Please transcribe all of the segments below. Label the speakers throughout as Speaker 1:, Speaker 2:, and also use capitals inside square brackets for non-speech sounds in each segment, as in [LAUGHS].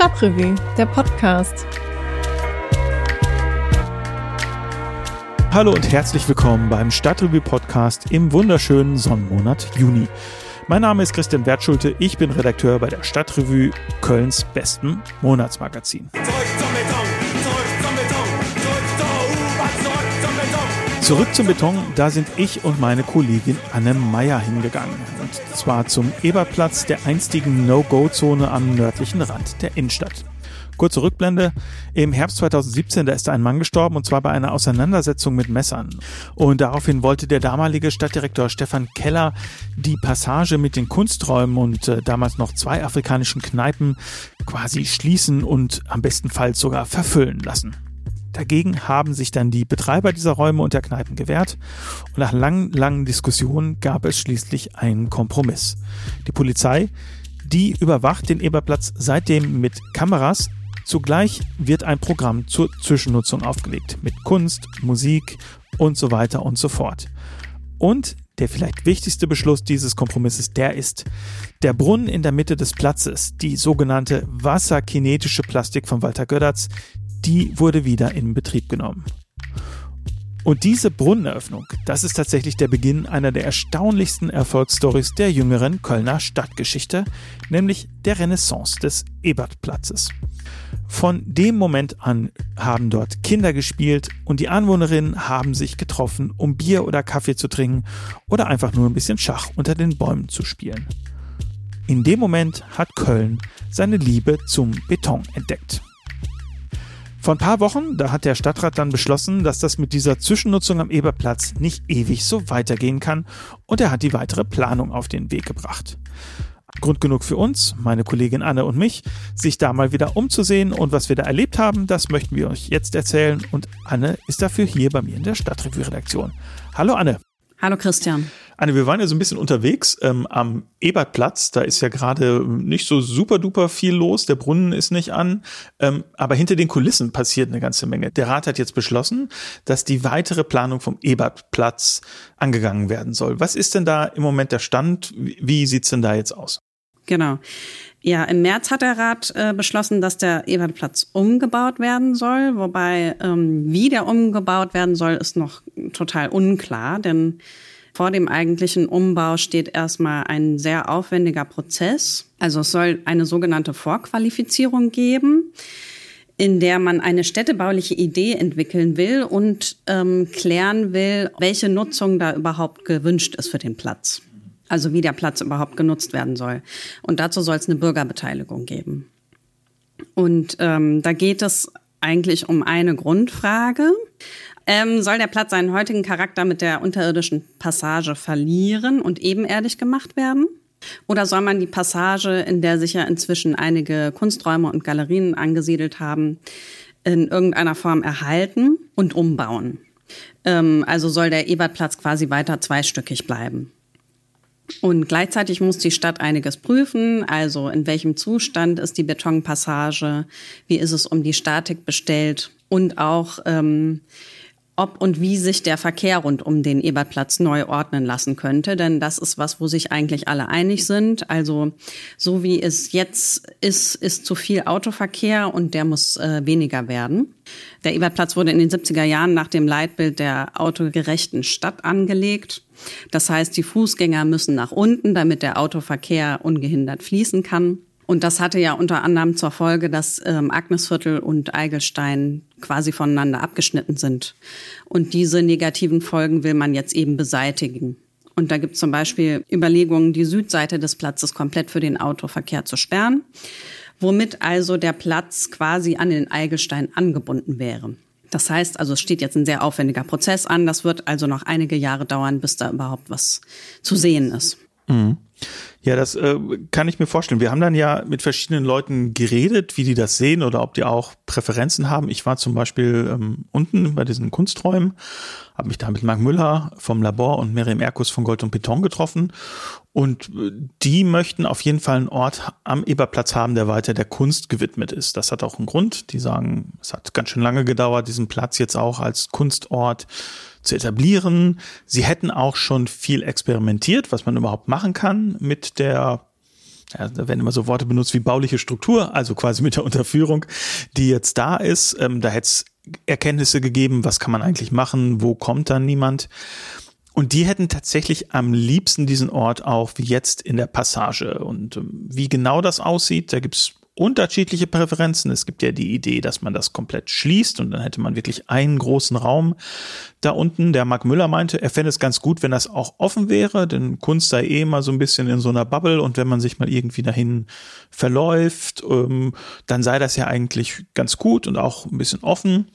Speaker 1: Stadtrevue, der Podcast.
Speaker 2: Hallo und herzlich willkommen beim Stadtrevue Podcast im wunderschönen Sonnenmonat Juni. Mein Name ist Christian Wertschulte, ich bin Redakteur bei der Stadtrevue Kölns besten Monatsmagazin. Zurück zum Beton, da sind ich und meine Kollegin Anne Meyer hingegangen. Und zwar zum Eberplatz der einstigen No-Go-Zone am nördlichen Rand der Innenstadt. Kurze Rückblende. Im Herbst 2017, da ist ein Mann gestorben und zwar bei einer Auseinandersetzung mit Messern. Und daraufhin wollte der damalige Stadtdirektor Stefan Keller die Passage mit den Kunsträumen und äh, damals noch zwei afrikanischen Kneipen quasi schließen und am bestenfalls sogar verfüllen lassen. Dagegen haben sich dann die Betreiber dieser Räume und der Kneipen gewehrt und nach langen, langen Diskussionen gab es schließlich einen Kompromiss. Die Polizei, die überwacht den Eberplatz seitdem mit Kameras. Zugleich wird ein Programm zur Zwischennutzung aufgelegt mit Kunst, Musik und so weiter und so fort. Und der vielleicht wichtigste Beschluss dieses Kompromisses, der ist, der Brunnen in der Mitte des Platzes, die sogenannte wasserkinetische Plastik von Walter Gödertz, die wurde wieder in Betrieb genommen. Und diese Brunneneröffnung, das ist tatsächlich der Beginn einer der erstaunlichsten Erfolgsstories der jüngeren Kölner Stadtgeschichte, nämlich der Renaissance des Ebertplatzes. Von dem Moment an haben dort Kinder gespielt und die Anwohnerinnen haben sich getroffen, um Bier oder Kaffee zu trinken oder einfach nur ein bisschen Schach unter den Bäumen zu spielen. In dem Moment hat Köln seine Liebe zum Beton entdeckt. Vor ein paar Wochen, da hat der Stadtrat dann beschlossen, dass das mit dieser Zwischennutzung am Eberplatz nicht ewig so weitergehen kann und er hat die weitere Planung auf den Weg gebracht. Grund genug für uns, meine Kollegin Anne und mich, sich da mal wieder umzusehen und was wir da erlebt haben, das möchten wir euch jetzt erzählen und Anne ist dafür hier bei mir in der Stadtrevue-Redaktion. Hallo Anne.
Speaker 3: Hallo Christian.
Speaker 2: Anne, wir waren ja so ein bisschen unterwegs ähm, am Ebertplatz. Da ist ja gerade nicht so super duper viel los. Der Brunnen ist nicht an. Ähm, aber hinter den Kulissen passiert eine ganze Menge. Der Rat hat jetzt beschlossen, dass die weitere Planung vom Ebertplatz angegangen werden soll. Was ist denn da im Moment der Stand? Wie sieht's denn da jetzt aus?
Speaker 3: Genau. Ja, im März hat der Rat äh, beschlossen, dass der Ebertplatz umgebaut werden soll. Wobei, ähm, wie der umgebaut werden soll, ist noch total unklar. Denn vor dem eigentlichen Umbau steht erstmal ein sehr aufwendiger Prozess. Also es soll eine sogenannte Vorqualifizierung geben in der man eine städtebauliche Idee entwickeln will und ähm, klären will, welche Nutzung da überhaupt gewünscht ist für den Platz. Also wie der Platz überhaupt genutzt werden soll. Und dazu soll es eine Bürgerbeteiligung geben. Und ähm, da geht es eigentlich um eine Grundfrage. Ähm, soll der Platz seinen heutigen Charakter mit der unterirdischen Passage verlieren und ebenerdig gemacht werden? Oder soll man die Passage, in der sich ja inzwischen einige Kunsträume und Galerien angesiedelt haben, in irgendeiner Form erhalten und umbauen? Ähm, also soll der Ebertplatz quasi weiter zweistöckig bleiben? Und gleichzeitig muss die Stadt einiges prüfen, also in welchem Zustand ist die Betonpassage, wie ist es um die Statik bestellt und auch ähm, ob und wie sich der Verkehr rund um den Ebertplatz neu ordnen lassen könnte. Denn das ist was, wo sich eigentlich alle einig sind. Also so wie es jetzt ist, ist zu viel Autoverkehr und der muss äh, weniger werden. Der Ebertplatz wurde in den 70er Jahren nach dem Leitbild der autogerechten Stadt angelegt. Das heißt, die Fußgänger müssen nach unten, damit der Autoverkehr ungehindert fließen kann. Und das hatte ja unter anderem zur Folge, dass ähm, Agnesviertel und Eigelstein quasi voneinander abgeschnitten sind. Und diese negativen Folgen will man jetzt eben beseitigen. Und da gibt es zum Beispiel Überlegungen, die Südseite des Platzes komplett für den Autoverkehr zu sperren, womit also der Platz quasi an den Eigelstein angebunden wäre. Das heißt, also es steht jetzt ein sehr aufwendiger Prozess an. Das wird also noch einige Jahre dauern, bis da überhaupt was zu sehen ist.
Speaker 2: Mhm. Ja, das äh, kann ich mir vorstellen. Wir haben dann ja mit verschiedenen Leuten geredet, wie die das sehen oder ob die auch Präferenzen haben. Ich war zum Beispiel ähm, unten bei diesen Kunsträumen, habe mich da mit Marc Müller vom Labor und Miriam Erkus von Gold und Beton getroffen. Und äh, die möchten auf jeden Fall einen Ort am Eberplatz haben, der weiter der Kunst gewidmet ist. Das hat auch einen Grund. Die sagen, es hat ganz schön lange gedauert, diesen Platz jetzt auch als Kunstort zu etablieren. Sie hätten auch schon viel experimentiert, was man überhaupt machen kann mit der ja, da werden immer so Worte benutzt wie bauliche Struktur, also quasi mit der Unterführung, die jetzt da ist. Ähm, da hätte es Erkenntnisse gegeben, was kann man eigentlich machen, wo kommt dann niemand. Und die hätten tatsächlich am liebsten diesen Ort auch wie jetzt in der Passage. Und ähm, wie genau das aussieht, da gibt's unterschiedliche Präferenzen. Es gibt ja die Idee, dass man das komplett schließt und dann hätte man wirklich einen großen Raum da unten. Der Mark Müller meinte, er fände es ganz gut, wenn das auch offen wäre, denn Kunst sei eh immer so ein bisschen in so einer Bubble und wenn man sich mal irgendwie dahin verläuft, ähm, dann sei das ja eigentlich ganz gut und auch ein bisschen offen.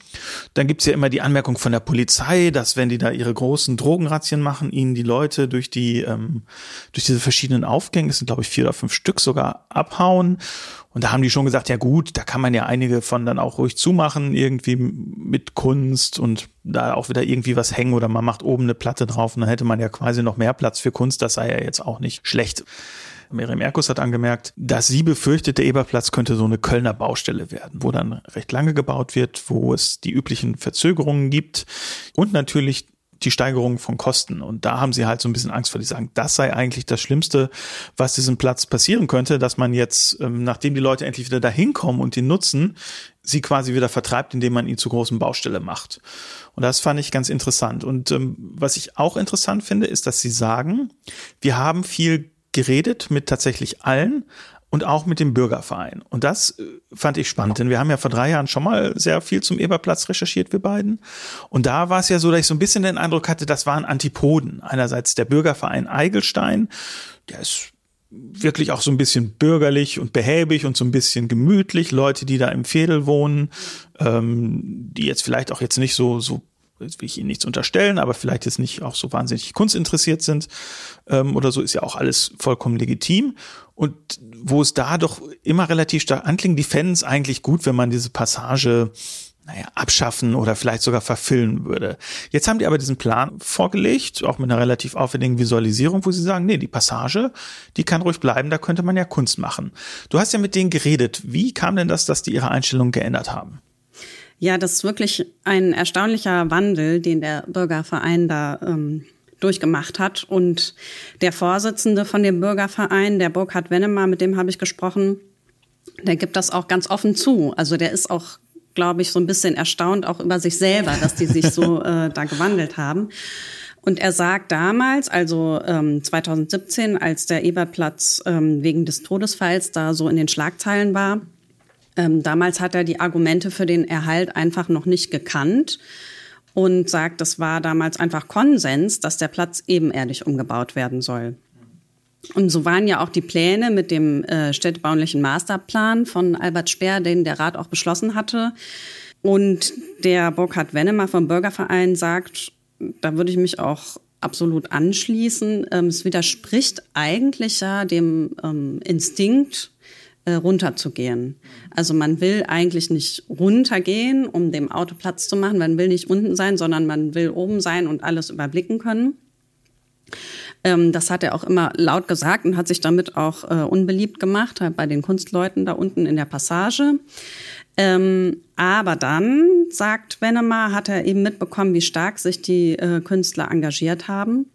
Speaker 2: Dann gibt's ja immer die Anmerkung von der Polizei, dass wenn die da ihre großen Drogenrazzien machen, ihnen die Leute durch die, ähm, durch diese verschiedenen Aufgänge, es sind glaube ich vier oder fünf Stück sogar, abhauen. Und da haben die schon gesagt, ja gut, da kann man ja einige von dann auch ruhig zumachen, irgendwie mit Kunst und da auch wieder irgendwie was hängen oder man macht oben eine Platte drauf und dann hätte man ja quasi noch mehr Platz für Kunst. Das sei ja jetzt auch nicht schlecht. Miriam Erkus hat angemerkt, dass sie befürchtet, der Eberplatz könnte so eine Kölner Baustelle werden, wo dann recht lange gebaut wird, wo es die üblichen Verzögerungen gibt und natürlich die Steigerung von Kosten. Und da haben sie halt so ein bisschen Angst vor. Die sagen, das sei eigentlich das Schlimmste, was diesem Platz passieren könnte, dass man jetzt, ähm, nachdem die Leute endlich wieder dahin kommen und ihn nutzen, sie quasi wieder vertreibt, indem man ihn zu großen Baustelle macht. Und das fand ich ganz interessant. Und ähm, was ich auch interessant finde, ist, dass sie sagen, wir haben viel geredet mit tatsächlich allen, und auch mit dem Bürgerverein. Und das äh, fand ich spannend, denn wir haben ja vor drei Jahren schon mal sehr viel zum Eberplatz recherchiert, wir beiden. Und da war es ja so, dass ich so ein bisschen den Eindruck hatte, das waren Antipoden. Einerseits der Bürgerverein Eigelstein, der ist wirklich auch so ein bisschen bürgerlich und behäbig und so ein bisschen gemütlich. Leute, die da im Fädel wohnen, ähm, die jetzt vielleicht auch jetzt nicht so, so jetzt will ich Ihnen nichts unterstellen, aber vielleicht jetzt nicht auch so wahnsinnig kunstinteressiert sind ähm, oder so, ist ja auch alles vollkommen legitim. Und wo es da doch immer relativ stark anklingt, die fänden es eigentlich gut, wenn man diese Passage naja, abschaffen oder vielleicht sogar verfilmen würde. Jetzt haben die aber diesen Plan vorgelegt, auch mit einer relativ aufwendigen Visualisierung, wo sie sagen, nee, die Passage, die kann ruhig bleiben, da könnte man ja Kunst machen. Du hast ja mit denen geredet. Wie kam denn das, dass die ihre Einstellung geändert haben?
Speaker 3: Ja, das ist wirklich ein erstaunlicher Wandel, den der Bürgerverein da ähm, durchgemacht hat. Und der Vorsitzende von dem Bürgerverein, der Burkhard Wennemar, mit dem habe ich gesprochen, der gibt das auch ganz offen zu. Also der ist auch, glaube ich, so ein bisschen erstaunt auch über sich selber, dass die sich so [LAUGHS] äh, da gewandelt haben. Und er sagt damals, also ähm, 2017, als der Ebertplatz ähm, wegen des Todesfalls da so in den Schlagzeilen war, ähm, damals hat er die Argumente für den Erhalt einfach noch nicht gekannt und sagt, das war damals einfach Konsens, dass der Platz ebenerdig umgebaut werden soll. Und so waren ja auch die Pläne mit dem äh, städtebaulichen Masterplan von Albert Speer, den der Rat auch beschlossen hatte. Und der Burkhard Wennemer vom Bürgerverein sagt, da würde ich mich auch absolut anschließen. Ähm, es widerspricht eigentlich ja dem ähm, Instinkt runterzugehen. Also man will eigentlich nicht runtergehen, um dem Auto Platz zu machen. Man will nicht unten sein, sondern man will oben sein und alles überblicken können. Ähm, das hat er auch immer laut gesagt und hat sich damit auch äh, unbeliebt gemacht halt bei den Kunstleuten da unten in der Passage. Ähm, aber dann, sagt Wennemar, hat er eben mitbekommen, wie stark sich die äh, Künstler engagiert haben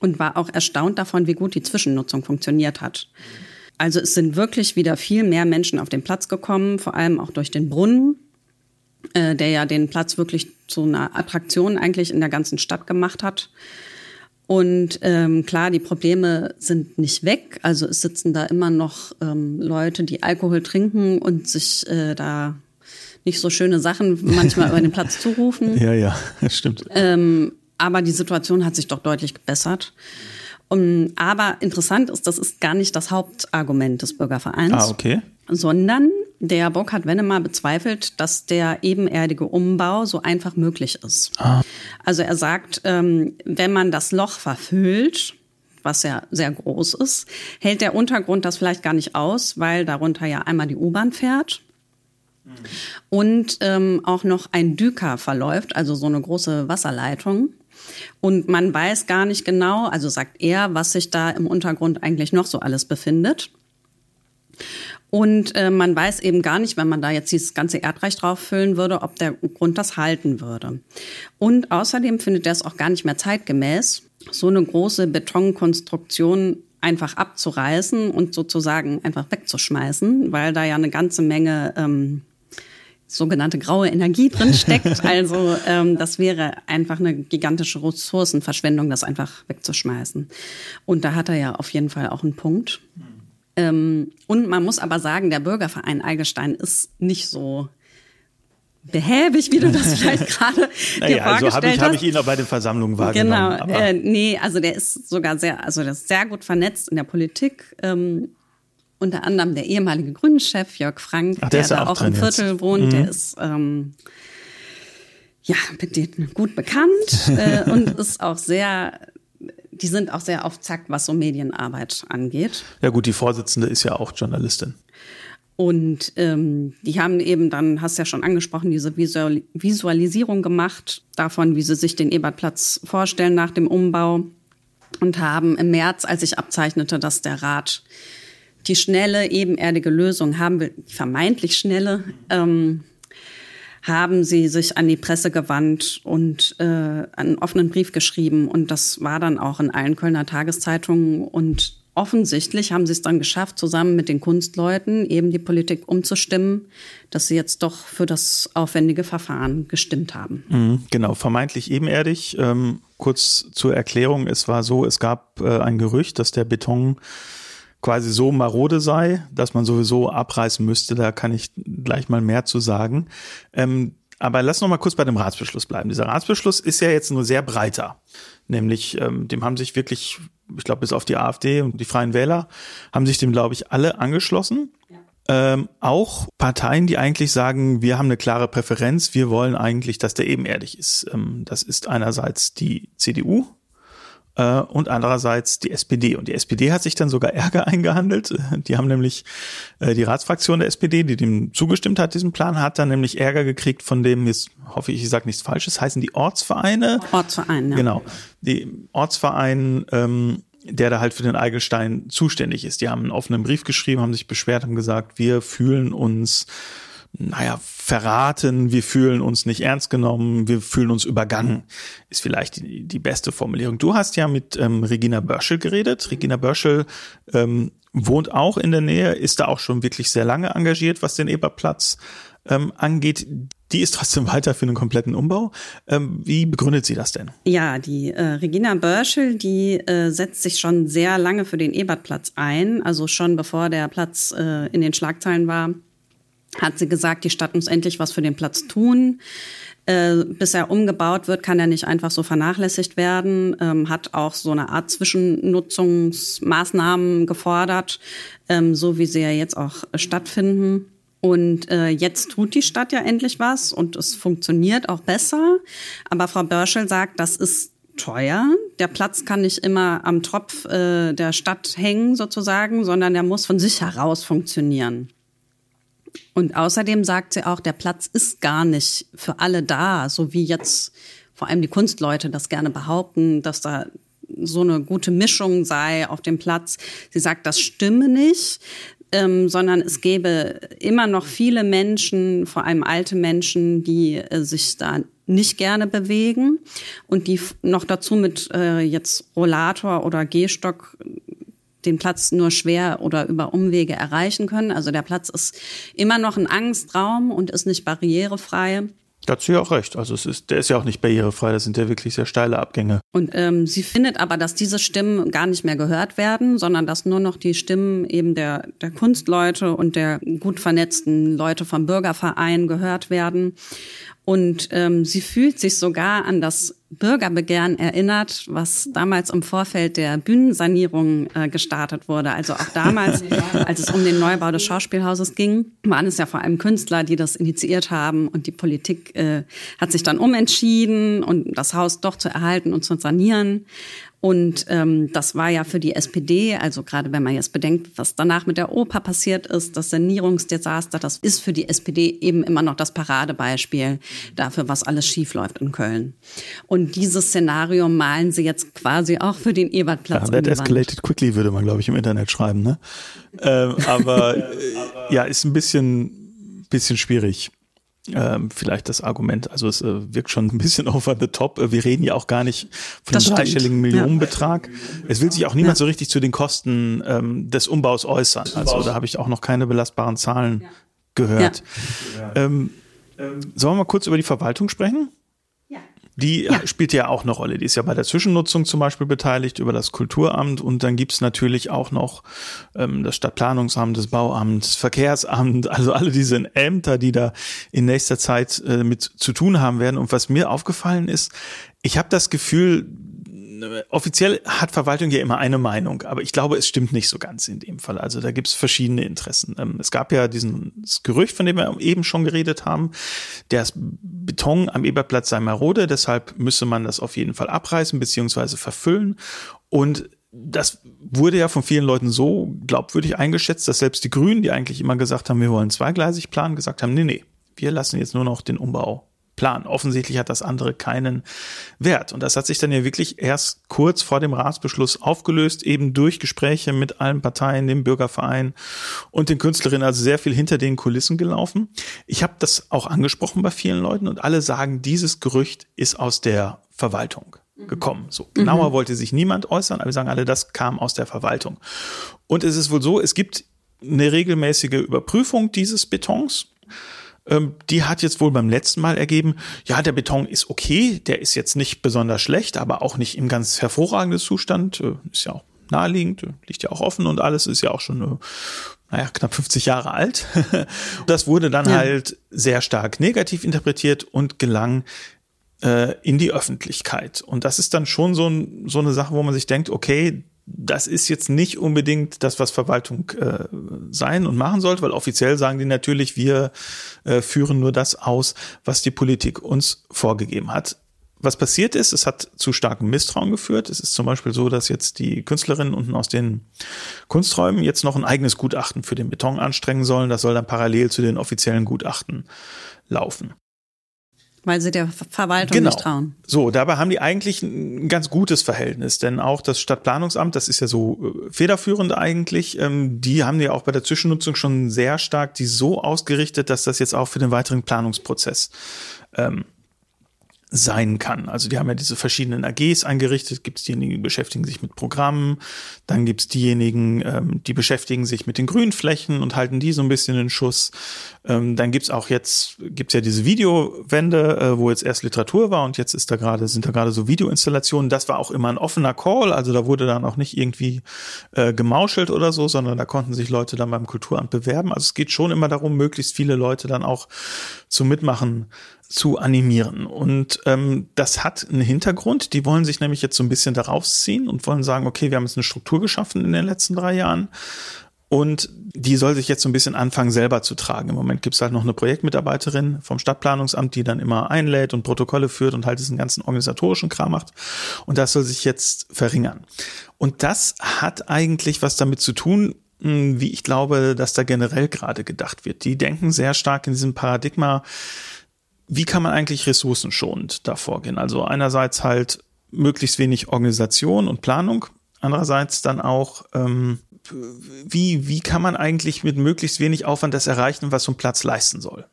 Speaker 3: und war auch erstaunt davon, wie gut die Zwischennutzung funktioniert hat. Also es sind wirklich wieder viel mehr Menschen auf den Platz gekommen, vor allem auch durch den Brunnen, äh, der ja den Platz wirklich zu einer Attraktion eigentlich in der ganzen Stadt gemacht hat. Und ähm, klar, die Probleme sind nicht weg. Also es sitzen da immer noch ähm, Leute, die Alkohol trinken und sich äh, da nicht so schöne Sachen manchmal über den Platz zurufen. [LAUGHS]
Speaker 2: Ja, ja, das [LAUGHS] stimmt.
Speaker 3: Ähm, aber die Situation hat sich doch deutlich gebessert. Um, aber interessant ist, das ist gar nicht das Hauptargument des Bürgervereins.
Speaker 2: Ah, okay.
Speaker 3: Sondern der Burkhard Wennemar bezweifelt, dass der ebenerdige Umbau so einfach möglich ist. Ah. Also er sagt, ähm, wenn man das Loch verfüllt, was ja sehr groß ist, hält der Untergrund das vielleicht gar nicht aus, weil darunter ja einmal die U-Bahn fährt. Und ähm, auch noch ein Düker verläuft, also so eine große Wasserleitung. Und man weiß gar nicht genau, also sagt er, was sich da im Untergrund eigentlich noch so alles befindet. Und äh, man weiß eben gar nicht, wenn man da jetzt dieses ganze Erdreich drauf füllen würde, ob der Grund das halten würde. Und außerdem findet er es auch gar nicht mehr zeitgemäß, so eine große Betonkonstruktion einfach abzureißen und sozusagen einfach wegzuschmeißen, weil da ja eine ganze Menge ähm, sogenannte graue Energie drin steckt. [LAUGHS] Also ähm, das wäre einfach eine gigantische Ressourcenverschwendung, das einfach wegzuschmeißen. Und da hat er ja auf jeden Fall auch einen Punkt. Ähm, und man muss aber sagen, der Bürgerverein Eilgestein ist nicht so behäbig, wie du das vielleicht [LAUGHS] gerade naja, dir vorgestellt
Speaker 2: also habe ich, hab ich ihn auch bei den Versammlungen wahrgenommen.
Speaker 3: Genau, äh, nee, also der ist sogar sehr, also der ist sehr gut vernetzt in der Politik. Ähm, unter anderem der ehemalige Grünenchef Jörg Frank, Ach, der, der da auch, auch im Viertel jetzt. wohnt, mhm. der ist ähm, ja mit denen gut bekannt äh, [LAUGHS] und ist auch sehr die sind auch sehr auf Zack, was so Medienarbeit angeht.
Speaker 2: Ja gut, die Vorsitzende ist ja auch Journalistin.
Speaker 3: Und ähm, die haben eben dann, hast ja schon angesprochen, diese Visual Visualisierung gemacht davon, wie sie sich den Ebertplatz vorstellen nach dem Umbau und haben im März, als ich abzeichnete, dass der Rat die schnelle, ebenerdige Lösung haben will, vermeintlich schnelle, ähm, haben sie sich an die Presse gewandt und äh, einen offenen Brief geschrieben. Und das war dann auch in allen Kölner Tageszeitungen und offensichtlich haben sie es dann geschafft, zusammen mit den Kunstleuten eben die Politik umzustimmen, dass sie jetzt doch für das aufwendige Verfahren gestimmt haben.
Speaker 2: Mhm, genau, vermeintlich ebenerdig. Ähm, kurz zur Erklärung, es war so, es gab äh, ein Gerücht, dass der Beton quasi so marode sei, dass man sowieso abreißen müsste. Da kann ich gleich mal mehr zu sagen. Ähm, aber lass noch mal kurz bei dem Ratsbeschluss bleiben. Dieser Ratsbeschluss ist ja jetzt nur sehr breiter. Nämlich, ähm, dem haben sich wirklich, ich glaube, bis auf die AfD und die Freien Wähler, haben sich dem, glaube ich, alle angeschlossen. Ja. Ähm, auch Parteien, die eigentlich sagen, wir haben eine klare Präferenz, wir wollen eigentlich, dass der ebenerdig ist. Ähm, das ist einerseits die CDU, äh, und andererseits die SPD. Und die SPD hat sich dann sogar Ärger [LAUGHS] eingehandelt. Die haben nämlich äh, die Ratsfraktion der SPD, die dem zugestimmt hat, diesem Plan, hat dann nämlich Ärger gekriegt von dem, jetzt hoffe ich, ich sage nichts Falsches, heißen die Ortsvereine.
Speaker 3: Ortsvereine, ja.
Speaker 2: Genau. Die Ortsverein, ähm, der da halt für den Eigelstein zuständig ist. Die haben einen offenen Brief geschrieben, haben sich beschwert, haben gesagt, wir fühlen uns naja, verraten, wir fühlen uns nicht ernst genommen, wir fühlen uns übergangen, ist vielleicht die, die beste Formulierung. Du hast ja mit ähm, Regina Börschel geredet. Regina Börschel ähm, wohnt auch in der Nähe, ist da auch schon wirklich sehr lange engagiert, was den Eberplatz ähm, angeht. Die ist trotzdem weiter für einen kompletten Umbau. Ähm, wie begründet sie das denn?
Speaker 3: Ja, die äh, Regina Börschel, die äh, setzt sich schon sehr lange für den Ebertplatz ein, also schon bevor der Platz äh, in den Schlagzeilen war hat sie gesagt, die Stadt muss endlich was für den Platz tun. Äh, bis er umgebaut wird, kann er nicht einfach so vernachlässigt werden. Ähm, hat auch so eine Art Zwischennutzungsmaßnahmen gefordert, ähm, so wie sie ja jetzt auch stattfinden. Und äh, jetzt tut die Stadt ja endlich was und es funktioniert auch besser. Aber Frau Börschel sagt, das ist teuer. Der Platz kann nicht immer am Tropf äh, der Stadt hängen sozusagen, sondern der muss von sich heraus funktionieren. Und außerdem sagt sie auch, der Platz ist gar nicht für alle da, so wie jetzt vor allem die Kunstleute das gerne behaupten, dass da so eine gute Mischung sei auf dem Platz. Sie sagt, das stimme nicht, ähm, sondern es gäbe immer noch viele Menschen, vor allem alte Menschen, die äh, sich da nicht gerne bewegen und die noch dazu mit äh, jetzt Rollator oder Gehstock den Platz nur schwer oder über Umwege erreichen können. Also der Platz ist immer noch ein Angstraum und ist nicht barrierefrei.
Speaker 2: Dazu ja auch recht. Also es ist, der ist ja auch nicht barrierefrei, das sind ja wirklich sehr steile Abgänge.
Speaker 3: Und ähm, sie findet aber, dass diese Stimmen gar nicht mehr gehört werden, sondern dass nur noch die Stimmen eben der, der Kunstleute und der gut vernetzten Leute vom Bürgerverein gehört werden. Und ähm, sie fühlt sich sogar an das Bürgerbegehren erinnert, was damals im Vorfeld der Bühnensanierung äh, gestartet wurde. Also auch damals, [LAUGHS] als es um den Neubau des Schauspielhauses ging, waren es ja vor allem Künstler, die das initiiert haben. Und die Politik äh, hat sich dann umentschieden und das Haus doch zu erhalten und zu sanieren. Und ähm, das war ja für die SPD, also gerade wenn man jetzt bedenkt, was danach mit der Oper passiert ist, das Sanierungsdesaster, das ist für die SPD eben immer noch das Paradebeispiel dafür, was alles schiefläuft in Köln. Und dieses Szenario malen sie jetzt quasi auch für den Ebertplatz.
Speaker 2: Ja, that escalated quickly, würde man, glaube ich, im Internet schreiben. Ne? ähm, aber [LAUGHS] ja, ist ein bisschen, bisschen schwierig. Ähm, vielleicht das Argument. Also es äh, wirkt schon ein bisschen [LAUGHS] over the top. Äh, wir reden ja auch gar nicht von einem dreistelligen
Speaker 3: Ja.
Speaker 2: Millionenbetrag. Es will sich auch niemand
Speaker 3: Ja.
Speaker 2: so richtig zu den Kosten ähm, des Umbaus äußern. Also da habe ich auch noch keine belastbaren Zahlen gehört. Ähm, sollen wir mal kurz über die Verwaltung sprechen? Die
Speaker 3: Ja.
Speaker 2: spielt ja auch eine Rolle. Die ist ja bei der Zwischennutzung zum Beispiel beteiligt über das Kulturamt und dann gibt's natürlich auch noch ähm, das Stadtplanungsamt, das Bauamt, das Verkehrsamt, [LAUGHS] also alle diese Ämter, die da in nächster Zeit äh, mit zu tun haben werden. Und was mir aufgefallen ist, ich habe das Gefühl, äh, offiziell hat Verwaltung ja immer eine Meinung, aber ich glaube, es stimmt nicht so ganz in dem Fall. Also da gibt es verschiedene Interessen. Ähm, Es gab ja diesen das Gerücht, von dem wir eben schon geredet haben, der Beton am Eberplatz sei marode, deshalb müsse man das auf jeden Fall abreißen beziehungsweise verfüllen. Und das wurde ja von vielen Leuten so glaubwürdig eingeschätzt, dass selbst die Grünen, die eigentlich immer gesagt haben, wir wollen zweigleisig planen, gesagt haben, nee, nee, wir lassen jetzt nur noch den Umbau planen. Offensichtlich hat das andere keinen Wert. Und das hat sich dann ja wirklich erst kurz vor dem Ratsbeschluss aufgelöst, eben durch Gespräche mit allen Parteien, dem Bürgerverein und den Künstlerinnen, also sehr viel hinter den Kulissen gelaufen. Ich habe das auch angesprochen bei vielen Leuten und alle sagen, dieses Gerücht ist aus der Verwaltung gekommen. So genauer wollte sich niemand äußern, aber wir sagen alle, das kam aus der Verwaltung. Und es ist wohl so, es gibt eine regelmäßige Überprüfung dieses Betons. Ähm, die hat jetzt wohl beim letzten Mal ergeben, ja, der Beton ist okay, der ist jetzt nicht besonders schlecht, aber auch nicht im ganz hervorragenden Zustand. Äh, Ist ja auch naheliegend, äh, liegt ja auch offen und alles ist ja auch schon, äh, naja, knapp 50 Jahre alt. [LAUGHS] das wurde dann
Speaker 3: Ja.
Speaker 2: halt sehr stark negativ interpretiert und gelang äh, in die Öffentlichkeit. Und das ist dann schon so, ein, so eine Sache, wo man sich denkt, okay, das ist jetzt nicht unbedingt das, was Verwaltung äh, sein und machen sollte, weil offiziell sagen die natürlich, wir äh, führen nur das aus, was die Politik uns vorgegeben hat. Was passiert ist, es hat zu starkem Misstrauen geführt. Es ist zum Beispiel so, dass jetzt die Künstlerinnen unten aus den Kunsträumen jetzt noch ein eigenes Gutachten für den Beton anstrengen sollen. Das soll dann parallel zu den offiziellen Gutachten laufen.
Speaker 3: Weil sie der Ver- Verwaltung
Speaker 2: Genau.
Speaker 3: nicht trauen.
Speaker 2: So, dabei haben die eigentlich ein ganz gutes Verhältnis, denn auch das Stadtplanungsamt, das ist ja so äh, federführend eigentlich, ähm, die haben ja auch bei der Zwischennutzung schon sehr stark die so ausgerichtet, dass das jetzt auch für den weiteren Planungsprozess ähm, sein kann. Also die haben ja diese verschiedenen AGs eingerichtet. Gibt es diejenigen, die beschäftigen sich mit Programmen, dann gibt es diejenigen, ähm, die beschäftigen sich mit den Grünflächen und halten die so ein bisschen in Schuss. Ähm, dann gibt's auch jetzt, gibt's ja diese Videowände, äh, wo jetzt erst Literatur war und jetzt ist da gerade, sind da gerade so Videoinstallationen. Das war auch immer ein offener Call, also da wurde dann auch nicht irgendwie äh, gemauschelt oder so, sondern da konnten sich Leute dann beim Kulturamt bewerben. Also es geht schon immer darum, möglichst viele Leute dann auch zum Mitmachen zu animieren. Und ähm, das hat einen Hintergrund. Die wollen sich nämlich jetzt so ein bisschen daraus ziehen und wollen sagen, okay, wir haben jetzt eine Struktur geschaffen in den letzten drei Jahren. Und die soll sich jetzt so ein bisschen anfangen, selber zu tragen. Im Moment gibt's halt noch eine Projektmitarbeiterin vom Stadtplanungsamt, die dann immer einlädt und Protokolle führt und halt diesen ganzen organisatorischen Kram macht. Und das soll sich jetzt verringern. Und das hat eigentlich was damit zu tun, mh, wie ich glaube, dass da generell gerade gedacht wird. Die denken sehr stark in diesem Paradigma, wie kann man eigentlich ressourcenschonend da vorgehen? Also einerseits halt möglichst wenig Organisation und Planung, andererseits dann auch, ähm, wie, wie kann man eigentlich mit möglichst wenig Aufwand das erreichen, was so ein Platz leisten soll?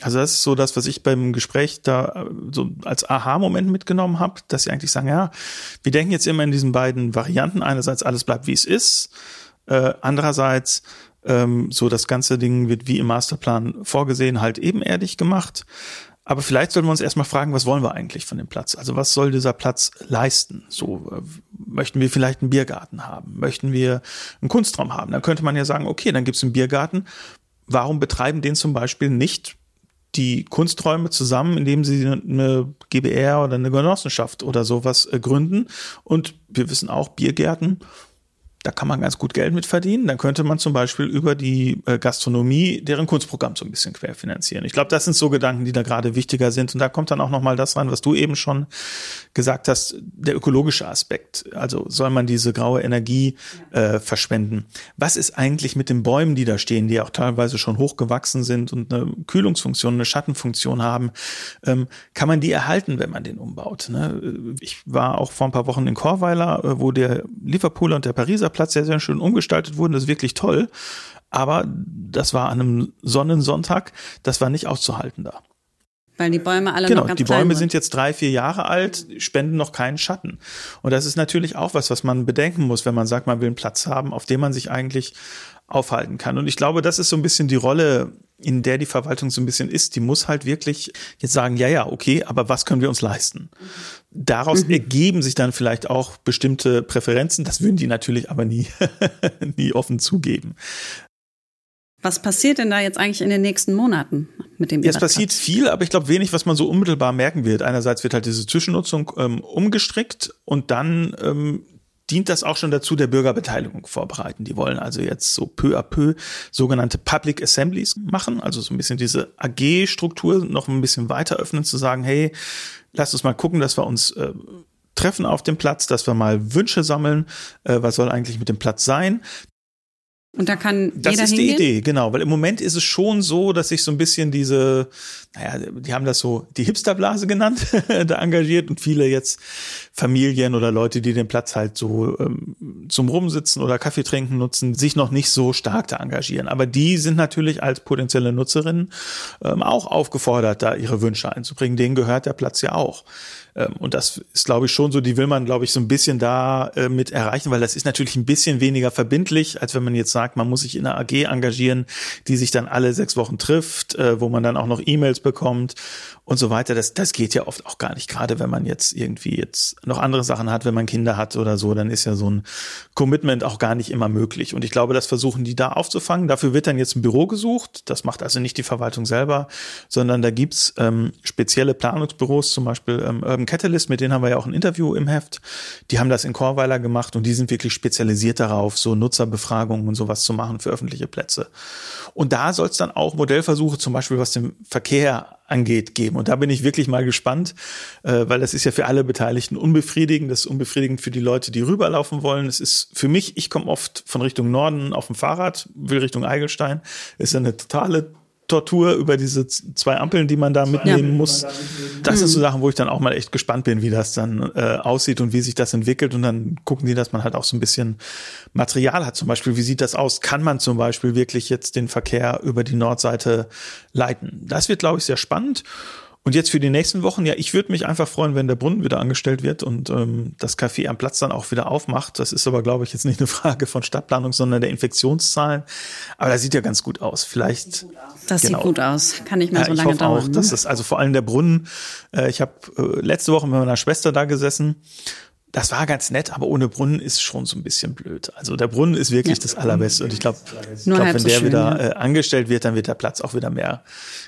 Speaker 2: Also das ist so das, was ich beim Gespräch da äh, so als Aha-Moment mitgenommen habe, dass sie eigentlich sagen, ja, wir denken jetzt immer in diesen beiden Varianten. Einerseits alles bleibt, wie es ist. Äh, andererseits ähm, so das ganze Ding wird wie im Masterplan vorgesehen, halt ebenerdig gemacht. Aber vielleicht sollten wir uns erstmal fragen, was wollen wir eigentlich von dem Platz? Also was soll dieser Platz leisten? So, äh, möchten wir vielleicht einen Biergarten haben? Möchten wir einen Kunstraum haben? Dann könnte man ja sagen, okay, dann gibt es einen Biergarten. Warum betreiben den zum Beispiel nicht die Kunsträume zusammen, indem sie eine GBR oder eine Genossenschaft oder sowas äh, gründen? Und wir wissen auch, Biergärten da kann man ganz gut Geld mit verdienen. Dann könnte man zum Beispiel über die äh, Gastronomie deren Kunstprogramm so ein bisschen querfinanzieren. Ich glaube, das sind so Gedanken, die da gerade wichtiger sind. Und da kommt dann auch nochmal das rein, was du eben schon gesagt hast, der ökologische Aspekt. Also soll man diese graue Energie äh, verschwenden? Was ist eigentlich mit den Bäumen, die da stehen, die auch teilweise schon hochgewachsen sind und eine Kühlungsfunktion, eine Schattenfunktion haben? Ähm, kann man die erhalten, wenn man den umbaut? Ne? Ich war auch vor ein paar Wochen in Chorweiler, äh, wo der Liverpooler und der Pariser Platz sehr, sehr schön umgestaltet wurden. Das ist wirklich toll. aber das war an einem Sonnensonntag, das war nicht auszuhalten da.
Speaker 3: Weil die Bäume alle
Speaker 2: genau,
Speaker 3: noch ganz
Speaker 2: die Bäume sind jetzt drei, vier Jahre alt, spenden noch keinen Schatten. Und das ist natürlich auch was, was man bedenken muss, wenn man sagt, man will einen Platz haben, auf dem man sich eigentlich aufhalten kann. Und ich glaube, das ist so ein bisschen die Rolle, in der die Verwaltung so ein bisschen ist. Die muss halt wirklich jetzt sagen, ja, ja, okay, aber was können wir uns leisten? Daraus mhm. ergeben sich dann vielleicht auch bestimmte Präferenzen. Das würden die natürlich aber nie, [LAUGHS] nie offen zugeben.
Speaker 3: Was passiert denn da jetzt eigentlich in den nächsten Monaten mit dem
Speaker 2: ja, Es passiert viel, aber ich glaube wenig, was man so unmittelbar merken wird. Einerseits wird halt diese Zwischennutzung ähm, umgestrickt und dann ähm, dient das auch schon dazu, der Bürgerbeteiligung vorbereiten. Die wollen also jetzt so peu à peu sogenannte Public Assemblies machen, also so ein bisschen diese AG-Struktur noch ein bisschen weiter öffnen, zu sagen, hey, lasst uns mal gucken, dass wir uns äh, treffen auf dem Platz, dass wir mal Wünsche sammeln, äh, was soll eigentlich mit dem Platz sein.
Speaker 3: Und da kann
Speaker 2: das
Speaker 3: jeder
Speaker 2: ist
Speaker 3: hingehen?
Speaker 2: die Idee, genau. Weil im Moment ist es schon so, dass sich so ein bisschen diese, naja, die haben das so die Hipsterblase genannt, [LAUGHS] da engagiert und viele jetzt Familien oder Leute, die den Platz halt so ähm, zum Rumsitzen oder Kaffee trinken nutzen, sich noch nicht so stark da engagieren. Aber die sind natürlich als potenzielle Nutzerinnen ähm, auch aufgefordert, da ihre Wünsche einzubringen. Denen gehört der Platz ja auch. Ähm, und das ist, glaube ich, schon so, die will man, glaube ich, so ein bisschen da äh, mit erreichen, weil das ist natürlich ein bisschen weniger verbindlich, als wenn man jetzt sagt, man muss sich in einer AG engagieren, die sich dann alle sechs Wochen trifft, äh, wo man dann auch noch E-Mails bekommt und so weiter. Das, das geht ja oft auch gar nicht. Gerade wenn man jetzt irgendwie jetzt noch andere Sachen hat, wenn man Kinder hat oder so, dann ist ja so ein Commitment auch gar nicht immer möglich. Und ich glaube, das versuchen die da aufzufangen. Dafür wird dann jetzt ein Büro gesucht. Das macht also nicht die Verwaltung selber, sondern da gibt's ähm, spezielle Planungsbüros, zum Beispiel ähm, Urban Catalyst, mit denen haben wir ja auch ein Interview im Heft. Die haben das in Chorweiler gemacht und die sind wirklich spezialisiert darauf, so Nutzerbefragungen und sowas zu machen für öffentliche Plätze. Und da soll es dann auch Modellversuche, zum Beispiel was den Verkehr angeht, geben. Und da bin ich wirklich mal gespannt, äh, weil das ist ja für alle Beteiligten unbefriedigend. Das ist unbefriedigend für die Leute, die rüberlaufen wollen. Es ist für mich, ich komme oft von Richtung Norden auf dem Fahrrad, will Richtung Eigelstein. ist ja eine totale Tortur über diese zwei Ampeln, die man da mitnehmen ja. muss. Das sind so Sachen, wo ich dann auch mal echt gespannt bin, wie das dann äh, aussieht und wie sich das entwickelt. Und dann gucken die, dass man halt auch so ein bisschen Material hat. Zum Beispiel, wie sieht das aus? Kann man zum Beispiel wirklich jetzt den Verkehr über die Nordseite leiten? Das wird, glaube ich, sehr spannend. Und jetzt für die nächsten Wochen, ja, ich würde mich einfach freuen, wenn der Brunnen wieder angestellt wird und ähm, das Café am Platz dann auch wieder aufmacht. Das ist aber, glaube ich, jetzt nicht eine [LAUGHS] Frage von Stadtplanung, sondern der Infektionszahlen. Aber das sieht ja ganz gut aus. Vielleicht.
Speaker 3: Das genau. sieht gut aus. Kann nicht mehr ja, so lange
Speaker 2: ich hoffe
Speaker 3: dauern.
Speaker 2: Auch, dass das, also vor allem der Brunnen. Äh, ich habe äh, letzte Woche mit meiner Schwester da gesessen. Das war ganz nett, aber ohne Brunnen ist schon so ein bisschen blöd. Also der Brunnen ist wirklich ja. das Allerbeste. Und ich glaube, glaub, wenn so der schön, wieder ja. äh, angestellt wird, dann wird der Platz auch wieder mehr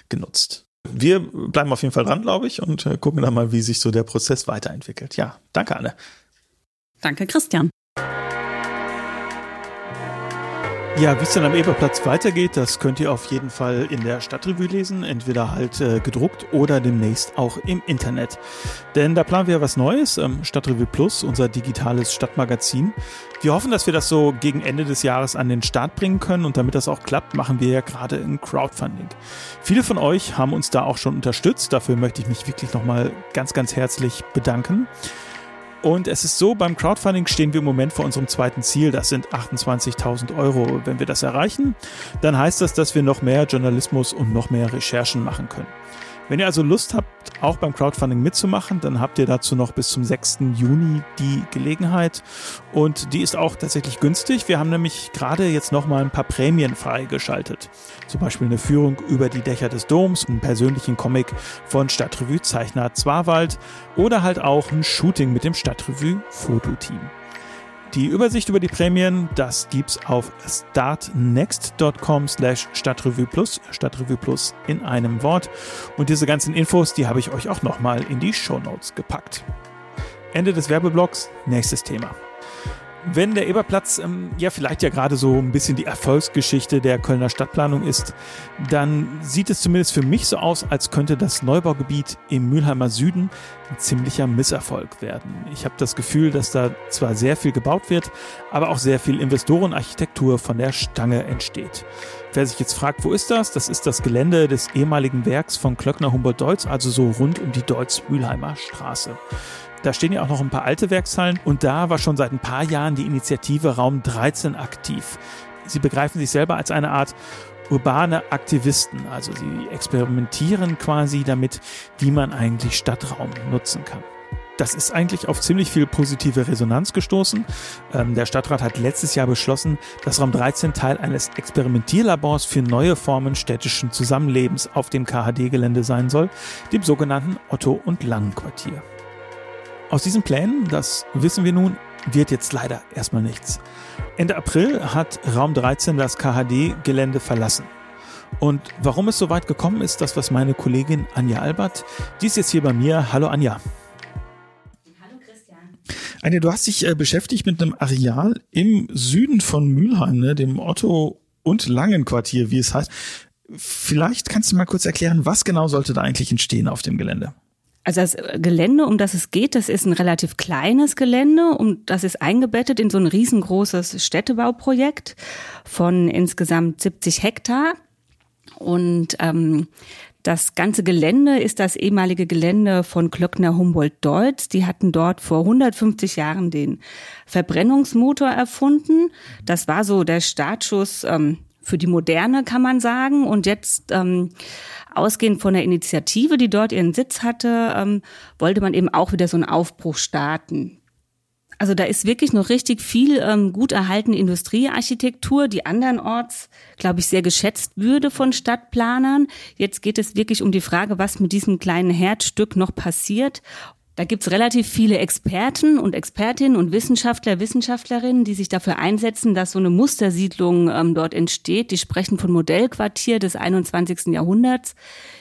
Speaker 2: genutzt. Wir bleiben auf jeden Fall dran, glaube ich, und äh, gucken dann mal, wie sich so der Prozess weiterentwickelt. Ja, danke, Anne.
Speaker 3: Danke, Christian.
Speaker 2: Ja, wie es dann am Eberplatz weitergeht, das könnt ihr auf jeden Fall in der Stadtrevue lesen, entweder halt äh, gedruckt oder demnächst auch im Internet. Denn da planen wir was Neues, ähm, Stadtrevue Plus, unser digitales Stadtmagazin. Wir hoffen, dass wir das so gegen Ende des Jahres an den Start bringen können und damit das auch klappt, machen wir ja gerade ein Crowdfunding. Viele von euch haben uns da auch schon unterstützt, dafür möchte ich mich wirklich nochmal ganz, ganz herzlich bedanken. Und es ist so, beim Crowdfunding stehen wir im Moment vor unserem zweiten Ziel. Das sind 28.000 Euro. Wenn wir das erreichen, dann heißt das, dass wir noch mehr Journalismus und noch mehr Recherchen machen können. Wenn ihr also Lust habt, auch beim Crowdfunding mitzumachen, dann habt ihr dazu noch bis zum 6. Juni die Gelegenheit. Und die ist auch tatsächlich günstig. Wir haben nämlich gerade jetzt nochmal ein paar Prämien freigeschaltet. Zum Beispiel eine Führung über die Dächer des Doms, einen persönlichen Comic von Stadtrevue-Zeichner Zwarwald oder halt auch ein Shooting mit dem Stadtrevue-Fototeam. Die Übersicht über die Prämien, das gibt's auf startnext.com slash Stadtrevue Plus, Stadtrevue Plus in einem Wort. Und diese ganzen Infos, die habe ich euch auch nochmal in die Show Notes gepackt. Ende des Werbeblocks, nächstes Thema. Wenn der Eberplatz ähm, ja vielleicht ja gerade so ein bisschen die Erfolgsgeschichte der Kölner Stadtplanung ist, dann sieht es zumindest für mich so aus, als könnte das Neubaugebiet im Mülheimer Süden ein ziemlicher Misserfolg werden. Ich habe das Gefühl, dass da zwar sehr viel gebaut wird, aber auch sehr viel Investorenarchitektur von der Stange entsteht. Wer sich jetzt fragt, wo ist das? Das ist das Gelände des ehemaligen Werks von Klöckner Humboldt-Deutz, also so rund um die Deutz-Mülheimer Straße. Da stehen ja auch noch ein paar alte Werkshallen und da war schon seit ein paar Jahren die Initiative Raum 13 aktiv. sie begreifen sich selber als eine Art urbane Aktivisten. Also sie experimentieren quasi damit, wie man eigentlich Stadtraum nutzen kann. Das ist eigentlich auf ziemlich viel positive Resonanz gestoßen. Ähm, der Stadtrat hat letztes Jahr beschlossen, dass Raum 13 Teil eines Experimentierlabors für neue Formen städtischen Zusammenlebens auf dem KHD-Gelände sein soll, dem sogenannten Otto- und Langenquartier. Aus diesen Plänen, das wissen wir nun, wird jetzt leider erstmal nichts. Ende April hat Raum 13 das KHD-Gelände verlassen. Und warum es so weit gekommen ist, das was meine Kollegin Anja Albert, die ist jetzt hier bei mir. Hallo Anja. Anja, du hast dich äh, beschäftigt mit einem Areal im Süden von Mülheim, ne, dem Otto- und Langenquartier, wie es heißt. Vielleicht kannst du mal kurz erklären, was genau sollte da eigentlich entstehen auf dem Gelände?
Speaker 4: Also das Gelände, um das es geht, das ist ein relativ kleines Gelände und das ist eingebettet in so ein riesengroßes Städtebauprojekt von insgesamt 70 Hektar. Und ähm, das ganze Gelände ist das ehemalige Gelände von Klöckner Humboldt Deutz. Die hatten dort vor 150 Jahren den Verbrennungsmotor erfunden. Das war so der Startschuss ähm, für die Moderne, kann man sagen. Und jetzt, ähm, ausgehend von der Initiative, die dort ihren Sitz hatte, ähm, wollte man eben auch wieder so einen Aufbruch starten. Also da ist wirklich noch richtig viel ähm, gut erhaltene Industriearchitektur, die andernorts, glaube ich, sehr geschätzt würde von Stadtplanern. Jetzt geht es wirklich um die Frage, was mit diesem kleinen Herzstück noch passiert. Da gibt's relativ viele Experten und Expertinnen und Wissenschaftler, Wissenschaftlerinnen, die sich dafür einsetzen, dass so eine Mustersiedlung ähm, dort entsteht. Die sprechen von Modellquartier des 21. Jahrhunderts,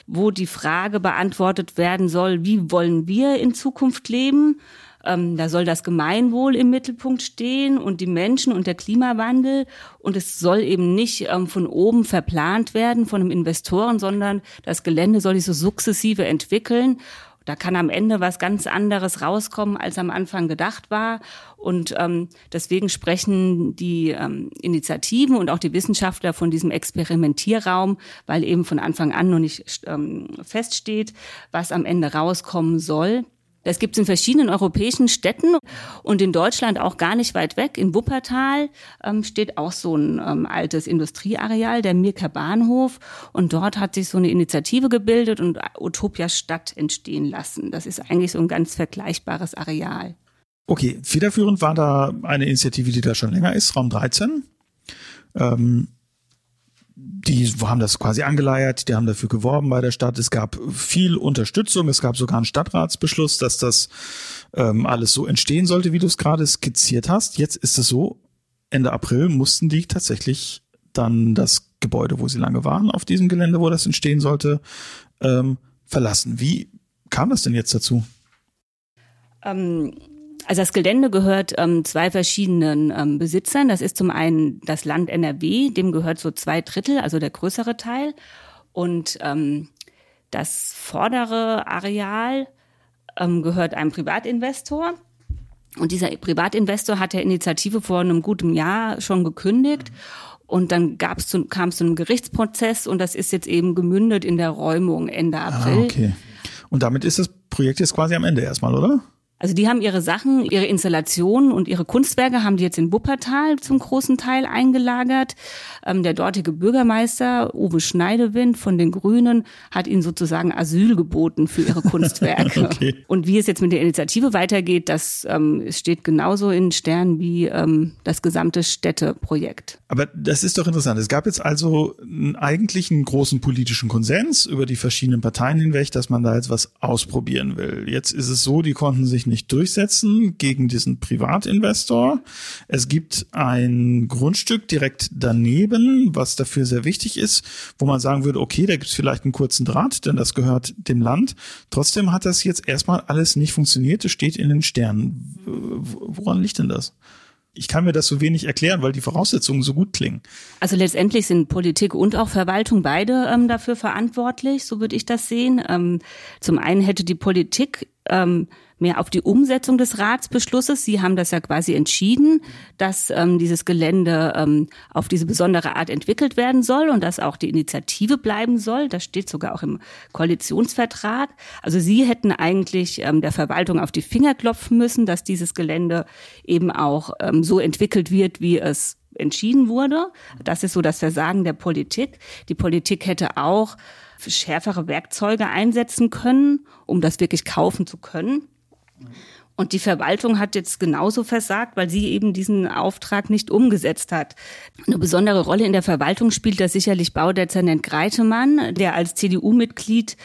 Speaker 4: wo die Frage beantwortet werden soll, wie wollen wir in Zukunft leben? Ähm, da soll das Gemeinwohl im Mittelpunkt stehen und die Menschen und der Klimawandel. Und es soll eben nicht ähm, von oben verplant werden von einem Investoren, sondern das Gelände soll sich so sukzessive entwickeln. Da kann am Ende was ganz anderes rauskommen, als am Anfang gedacht war. Und ähm, deswegen sprechen die ähm, Initiativen und auch die Wissenschaftler von diesem Experimentierraum, weil eben von Anfang an noch nicht ähm, feststeht, was am Ende rauskommen soll. Das gibt es in verschiedenen europäischen Städten und in Deutschland auch gar nicht weit weg. In Wuppertal ähm, steht auch so ein ähm, altes Industrieareal, der Mirker Bahnhof. Und dort hat sich so eine Initiative gebildet und Utopia Stadt entstehen lassen. Das ist eigentlich so ein ganz vergleichbares Areal.
Speaker 2: Okay, federführend war da eine Initiative, die da schon länger ist, Raum 13. Ähm, die haben das quasi angeleiert, die haben dafür geworben bei der Stadt. Es gab viel Unterstützung, es gab sogar einen Stadtratsbeschluss, dass das ähm, alles so entstehen sollte, wie du es gerade skizziert hast. Jetzt ist es so, Ende April mussten die tatsächlich dann das Gebäude, wo sie lange waren, auf diesem Gelände, wo das entstehen sollte, ähm, verlassen. Wie kam das denn jetzt dazu?
Speaker 4: Ähm also das Gelände gehört ähm, zwei verschiedenen ähm, Besitzern. Das ist zum einen das Land NRW, dem gehört so zwei Drittel, also der größere Teil. Und ähm, das vordere Areal ähm, gehört einem Privatinvestor. Und dieser Privatinvestor hat der Initiative vor einem guten Jahr schon gekündigt. Und dann gab's zu, kam es zu einem Gerichtsprozess und das ist jetzt eben gemündet in der Räumung Ende ah, April. Ah,
Speaker 2: okay. Und damit ist das Projekt jetzt quasi am Ende erstmal, oder?
Speaker 4: Also die haben ihre Sachen, ihre Installationen und ihre Kunstwerke haben die jetzt in Wuppertal zum großen Teil eingelagert. Ähm, der dortige Bürgermeister Uwe Schneidewind von den Grünen hat ihnen sozusagen Asyl geboten für ihre [LAUGHS] Kunstwerke. okay. Und wie es jetzt mit der Initiative weitergeht, das ähm, steht genauso in Sternen wie ähm, das gesamte Städteprojekt.
Speaker 2: Aber das ist doch interessant. Es gab jetzt also eigentlich einen großen politischen Konsens über die verschiedenen Parteien hinweg, dass man da jetzt was ausprobieren will. Jetzt ist es so, die konnten sich nicht durchsetzen gegen diesen Privatinvestor. Es gibt ein Grundstück direkt daneben, was dafür sehr wichtig ist, wo man sagen würde, okay, da gibt es vielleicht einen kurzen Draht, denn das gehört dem Land. Trotzdem hat das jetzt erstmal alles nicht funktioniert. Es steht in den Sternen. Woran liegt denn das? ich kann mir das so wenig erklären, weil die Voraussetzungen so gut klingen.
Speaker 4: Also letztendlich sind Politik und auch Verwaltung beide ähm, dafür verantwortlich, so würde ich das sehen. Ähm, zum einen hätte die Politik ähm, mehr auf die Umsetzung des Ratsbeschlusses. Sie haben das ja quasi entschieden, dass ähm, dieses Gelände ähm, auf diese besondere Art entwickelt werden soll und dass auch die Initiative bleiben soll. Das steht sogar auch im Koalitionsvertrag. Also Sie hätten eigentlich ähm, der Verwaltung auf die Finger klopfen müssen, dass dieses Gelände eben auch ähm, so entwickelt wird, wie es entschieden wurde. Das ist so das Versagen der Politik. Die Politik hätte auch schärfere Werkzeuge einsetzen können, um das wirklich kaufen zu können. Und die Verwaltung hat jetzt genauso versagt, weil sie eben diesen Auftrag nicht umgesetzt hat. Eine besondere Rolle in der Verwaltung spielt da sicherlich Baudezernent Greitemann, der als CDU-Mitglied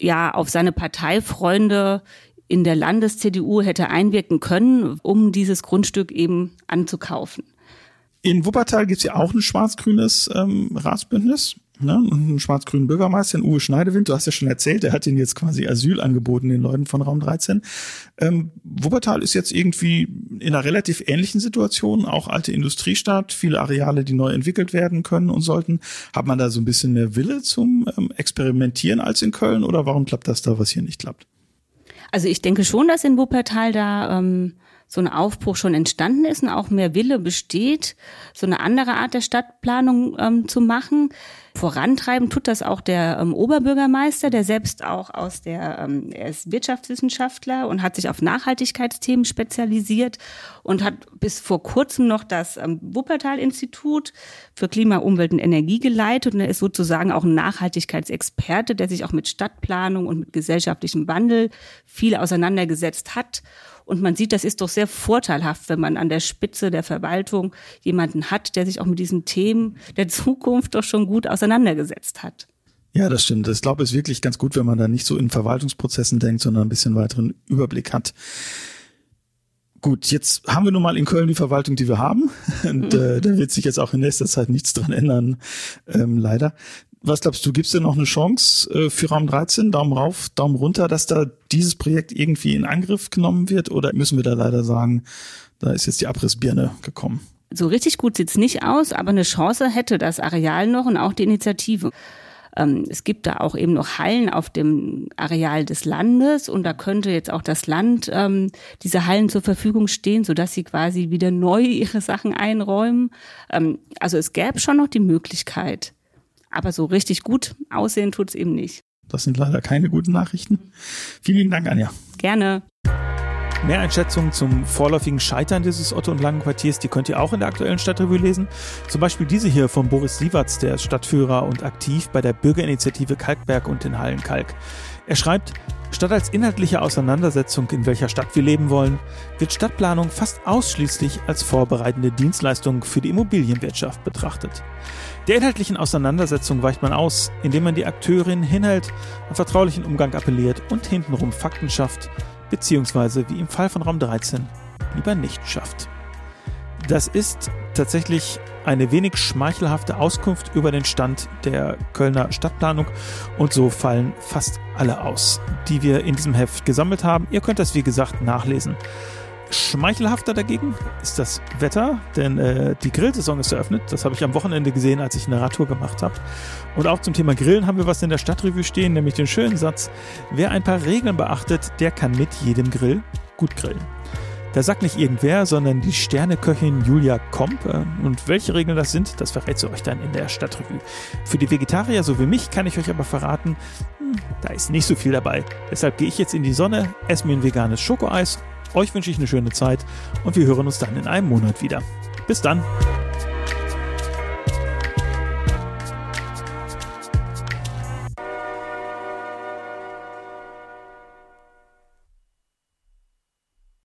Speaker 4: ja auf seine Parteifreunde in der Landes-CDU hätte einwirken können, um dieses Grundstück eben anzukaufen.
Speaker 2: In Wuppertal gibt es ja auch ein schwarz-grünes ähm, Ratsbündnis ne? und einen schwarz-grünen Bürgermeister, Uwe Schneidewind. Du hast ja schon erzählt, der hat ihnen jetzt quasi Asyl angeboten, den Leuten von Raum 13. Ähm, Wuppertal ist jetzt irgendwie in einer relativ ähnlichen Situation, auch alte Industriestadt, viele Areale, die neu entwickelt werden können und sollten. Hat man da so ein bisschen mehr Wille zum ähm, Experimentieren als in Köln oder warum klappt das da, was hier nicht klappt?
Speaker 4: Also ich denke schon, dass in Wuppertal da ähm, so ein Aufbruch schon entstanden ist und auch mehr Wille besteht, so eine andere Art der Stadtplanung ähm, zu machen. Vorantreiben tut das auch der ähm, Oberbürgermeister, der selbst auch aus der, ähm, er ist Wirtschaftswissenschaftler und hat sich auf Nachhaltigkeitsthemen spezialisiert und hat bis vor kurzem noch das ähm, Wuppertal-Institut für Klima, Umwelt und Energie geleitet und er ist sozusagen auch ein Nachhaltigkeitsexperte, der sich auch mit Stadtplanung und mit gesellschaftlichem Wandel viel auseinandergesetzt hat und man sieht, das ist doch sehr vorteilhaft, wenn man an der Spitze der Verwaltung jemanden hat, der sich auch mit diesen Themen der Zukunft doch schon gut auseinandergesetzt hat.
Speaker 2: Ja, das stimmt. Ich glaube, es ist wirklich ganz gut, wenn man da nicht so in Verwaltungsprozessen denkt, sondern ein bisschen weiteren Überblick hat. Gut, jetzt haben wir nun mal in Köln die Verwaltung, die wir haben. [LAUGHS] Und äh, da wird sich jetzt auch in nächster Zeit nichts dran ändern, ähm, leider. Was glaubst du, gibt es denn noch eine Chance äh, für Raum 13, Daumen rauf, Daumen runter, dass da dieses Projekt irgendwie in Angriff genommen wird? Oder müssen wir da leider sagen, da ist jetzt die Abrissbirne gekommen?
Speaker 4: So richtig gut sieht's nicht aus, aber eine Chance hätte das Areal noch und auch die Initiative. Ähm, es gibt da auch eben noch Hallen auf dem Areal des Landes und da könnte jetzt auch das Land ähm, diese Hallen zur Verfügung stehen, sodass sie quasi wieder neu ihre Sachen einräumen. Ähm, also es gäbe schon noch die Möglichkeit. Aber so richtig gut aussehen tut's eben nicht.
Speaker 2: Das sind leider keine guten Nachrichten. Vielen Dank, Anja.
Speaker 4: Gerne.
Speaker 2: Mehr Einschätzungen zum vorläufigen Scheitern dieses Otto- und Langen-Quartiers, die könnt ihr auch in der aktuellen Stadtrevue lesen. Zum Beispiel diese hier von Boris Siewatz, der ist Stadtführer und aktiv bei der Bürgerinitiative Kalkberg und den Hallen Kalk. Er schreibt, statt als inhaltliche Auseinandersetzung, in welcher Stadt wir leben wollen, wird Stadtplanung fast ausschließlich als vorbereitende Dienstleistung für die Immobilienwirtschaft betrachtet. Der inhaltlichen Auseinandersetzung weicht man aus, indem man die Akteurin hinhält, an vertraulichen Umgang appelliert und hintenrum Fakten schafft, beziehungsweise wie im Fall von Raum 13 lieber nicht schafft. Das ist tatsächlich eine wenig schmeichelhafte Auskunft über den Stand der Kölner Stadtplanung und so fallen fast alle aus, die wir in diesem Heft gesammelt haben. Ihr könnt das wie gesagt nachlesen. Schmeichelhafter dagegen ist das Wetter, denn äh, die Grillsaison ist eröffnet. Das habe ich am Wochenende gesehen, als ich eine Radtour gemacht habe. Und auch zum Thema Grillen haben wir was in der Stadtrevue stehen, nämlich den schönen Satz, wer ein paar Regeln beachtet, der kann mit jedem Grill gut grillen. Da sagt nicht irgendwer, sondern die Sterneköchin Julia Komp. Äh, und welche Regeln das sind, das verrät sie euch dann in der Stadtrevue. Für die Vegetarier so wie mich kann ich euch aber verraten, hm, da ist nicht so viel dabei. Deshalb gehe ich jetzt in die Sonne, esse mir ein veganes Schokoeis euch wünsche ich eine schöne Zeit und wir hören uns dann in einem Monat wieder. Bis dann.